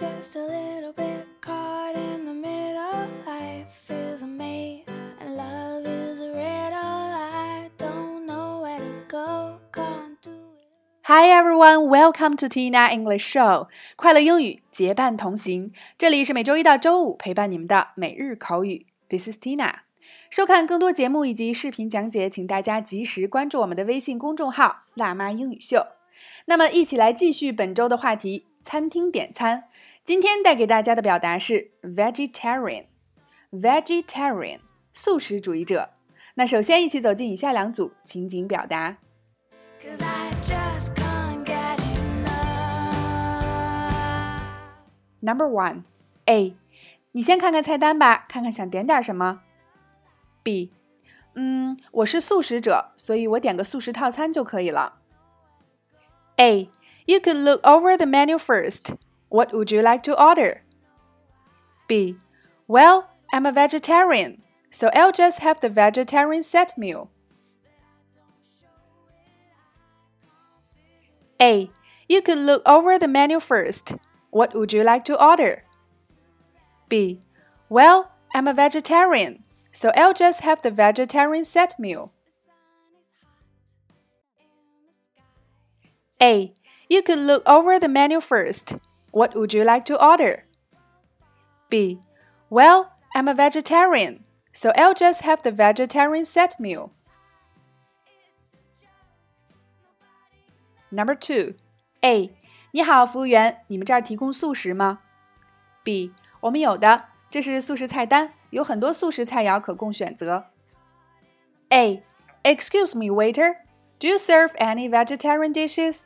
just a little bit caught in the middle. Life is a maze and love is a riddle. I don't know where to go, can't do it. Hi everyone, welcome to Tina English Show，快乐英语结伴同行。这里是每周一到周五陪伴你们的每日口语。This is Tina。收看更多节目以及视频讲解，请大家及时关注我们的微信公众号“辣妈英语秀”。那么，一起来继续本周的话题——餐厅点餐。今天带给大家的表达是 vegetarian，vegetarian，素食主义者。那首先一起走进以下两组情景表达。Cause I just can't get enough. Number one, A，你先看看菜单吧，看看想点点什么。B，嗯，我是素食者，所以我点个素食套餐就可以了。A, you could look over the menu first. What would you like to order? B, well, I'm a vegetarian, so I'll just have the vegetarian set meal. A, you could look over the menu first. What would you like to order? B, well, I'm a vegetarian, so I'll just have the vegetarian set meal. A, you could look over the menu first. What would you like to order? B, well, I'm a vegetarian, so I'll just have the vegetarian set meal. Number two, A，你好，服务员，你们这儿提供素食吗？B，我们有的，这是素食菜单，有很多素食菜肴可供选择。A, excuse me, waiter, do you serve any vegetarian dishes?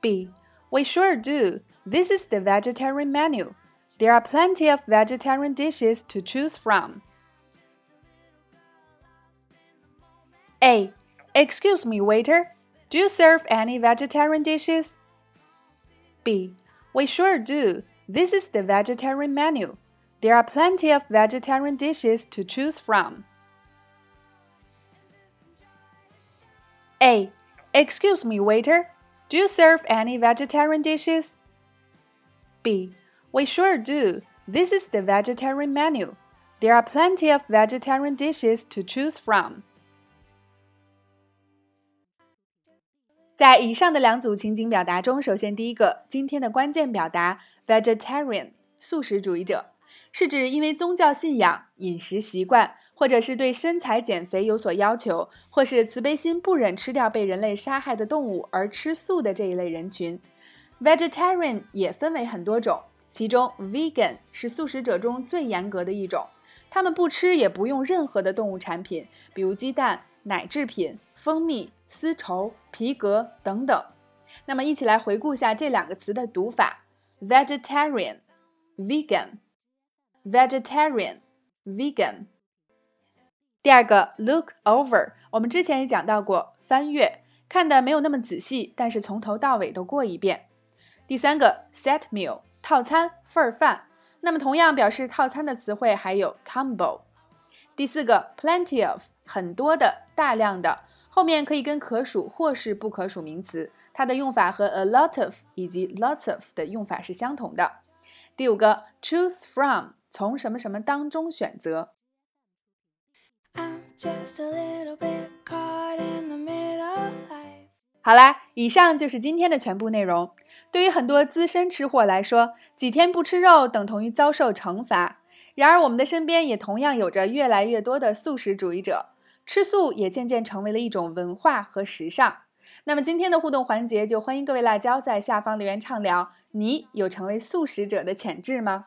B, we sure do. This is the vegetarian menu. There are plenty of vegetarian dishes to choose from. A, excuse me, waiter, do you serve any vegetarian dishes? B. We sure do. This is the vegetarian menu. There are plenty of vegetarian dishes to choose from. A. Excuse me, waiter. Do you serve any vegetarian dishes? B. We sure do. This is the vegetarian menu. There are plenty of vegetarian dishes to choose from. 在以上的两组情景表达中，首先第一个，今天的关键表达 vegetarian 素食主义者，是指因为宗教信仰、饮食习惯， 或者是对身材减肥有所要求，或是慈悲心不忍吃掉被人类杀害的动物而吃素的这一类人群。vegetarian 也分为很多种，其中 vegan 是素食者中最严格的一种，他们不吃也不用任何的动物产品，比如鸡蛋、奶制品、蜂蜜。丝绸、皮革等等。那么，一起来回顾一下这两个词的读法：vegetarian、vegan、vegetarian、vegan。第二个，look over，我们之前也讲到过，翻阅，看的没有那么仔细，但是从头到尾都过一遍。第三个，set meal，套餐、份儿饭。那么，同样表示套餐的词汇还有 combo。第四个，plenty of，很多的、大量的。后面可以跟可数或是不可数名词，它的用法和 a lot of 以及 lots of 的用法是相同的。第五个，choose from，从什么什么当中选择。I'm just a little bit caught in the middle. Life just a little bit caught in the middle life 好啦，以上就是今天的全部内容。对于很多资深吃货来说，几天不吃肉等同于遭受惩罚。然而，我们的身边也同样有着越来越多的素食主义者。吃素也渐渐成为了一种文化和时尚。那么今天的互动环节，就欢迎各位辣椒在下方留言畅聊。你有成为素食者的潜质吗